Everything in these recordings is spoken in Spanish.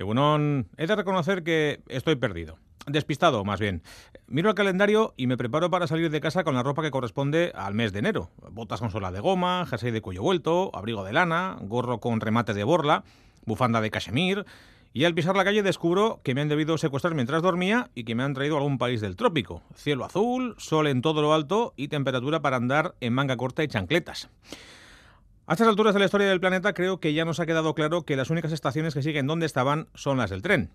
Egunon, he de reconocer que estoy perdido. Despistado, más bien. Miro el calendario y me preparo para salir de casa con la ropa que corresponde al mes de enero. Botas con sola de goma, jersey de cuello vuelto, abrigo de lana, gorro con remate de borla, bufanda de cachemir. Y al pisar la calle descubro que me han debido secuestrar mientras dormía y que me han traído a algún país del trópico. Cielo azul, sol en todo lo alto y temperatura para andar en manga corta y chancletas. A estas alturas de la historia del planeta creo que ya nos ha quedado claro que las únicas estaciones que siguen donde estaban son las del tren.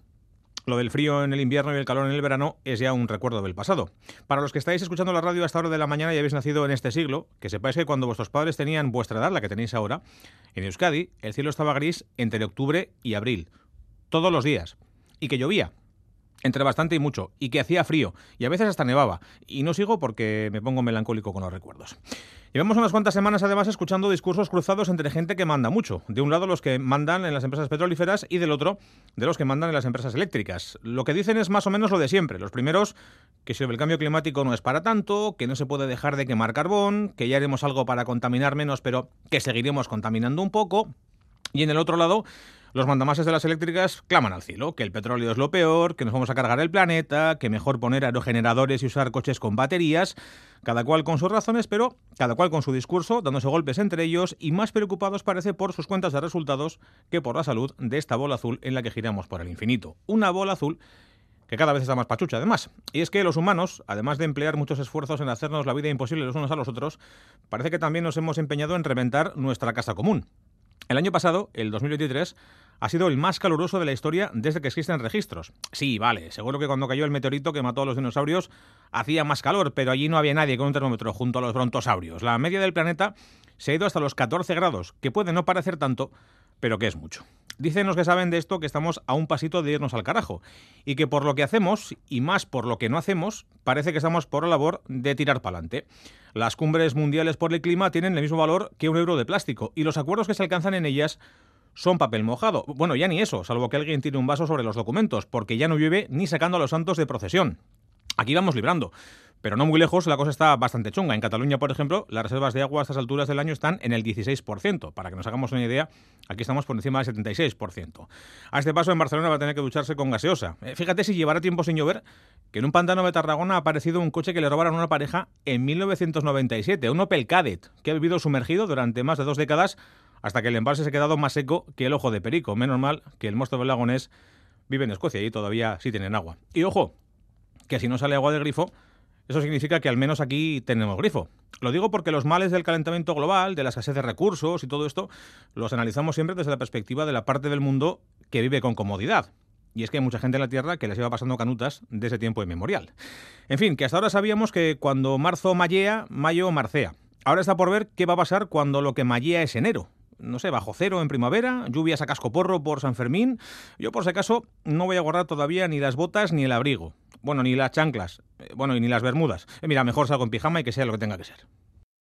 Lo del frío en el invierno y el calor en el verano es ya un recuerdo del pasado. Para los que estáis escuchando la radio a esta hora de la mañana y habéis nacido en este siglo, que sepáis que cuando vuestros padres tenían vuestra edad, la que tenéis ahora, en Euskadi el cielo estaba gris entre octubre y abril, todos los días, y que llovía entre bastante y mucho, y que hacía frío, y a veces hasta nevaba. Y no sigo porque me pongo melancólico con los recuerdos. Llevamos unas cuantas semanas además escuchando discursos cruzados entre gente que manda mucho. De un lado los que mandan en las empresas petrolíferas y del otro de los que mandan en las empresas eléctricas. Lo que dicen es más o menos lo de siempre. Los primeros, que si el cambio climático no es para tanto, que no se puede dejar de quemar carbón, que ya haremos algo para contaminar menos, pero que seguiremos contaminando un poco. Y en el otro lado, los mandamases de las eléctricas claman al cielo, que el petróleo es lo peor, que nos vamos a cargar el planeta, que mejor poner aerogeneradores y usar coches con baterías, cada cual con sus razones, pero cada cual con su discurso, dándose golpes entre ellos y más preocupados parece por sus cuentas de resultados que por la salud de esta bola azul en la que giramos por el infinito. Una bola azul que cada vez está más pachucha además. Y es que los humanos, además de emplear muchos esfuerzos en hacernos la vida imposible los unos a los otros, parece que también nos hemos empeñado en reventar nuestra casa común. El año pasado, el 2023, ha sido el más caluroso de la historia desde que existen registros. Sí, vale, seguro que cuando cayó el meteorito que mató a los dinosaurios hacía más calor, pero allí no había nadie con un termómetro junto a los brontosaurios. La media del planeta se ha ido hasta los 14 grados, que puede no parecer tanto, pero que es mucho. Dicen los que saben de esto que estamos a un pasito de irnos al carajo, y que por lo que hacemos, y más por lo que no hacemos, parece que estamos por la labor de tirar para adelante. Las cumbres mundiales por el clima tienen el mismo valor que un euro de plástico, y los acuerdos que se alcanzan en ellas son papel mojado. Bueno, ya ni eso, salvo que alguien tire un vaso sobre los documentos, porque ya no llueve ni sacando a los santos de procesión. Aquí vamos librando. Pero no muy lejos, la cosa está bastante chunga. En Cataluña, por ejemplo, las reservas de agua a estas alturas del año están en el 16%. Para que nos hagamos una idea, aquí estamos por encima del 76%. A este paso, en Barcelona va a tener que ducharse con gaseosa. Eh, fíjate si llevará tiempo sin llover, que en un pantano de Tarragona ha aparecido un coche que le robaron a una pareja en 1997, un Opel Kadett, que ha vivido sumergido durante más de dos décadas hasta que el embalse se ha quedado más seco que el ojo de perico. Menos mal que el monstruo del lagonés vive en Escocia y todavía sí tienen agua. Y ojo, que si no sale agua del grifo, eso significa que al menos aquí tenemos grifo. Lo digo porque los males del calentamiento global, de la escasez de recursos y todo esto, los analizamos siempre desde la perspectiva de la parte del mundo que vive con comodidad. Y es que hay mucha gente en la Tierra que les iba pasando canutas desde tiempo inmemorial. En fin, que hasta ahora sabíamos que cuando marzo mallea, mayo marcea. Ahora está por ver qué va a pasar cuando lo que mallea es enero no sé, bajo cero en primavera, lluvias a cascoporro por San Fermín. Yo, por si acaso, no voy a guardar todavía ni las botas ni el abrigo. Bueno, ni las chanclas. Eh, bueno, y ni las bermudas. Eh, mira, mejor salgo en pijama y que sea lo que tenga que ser.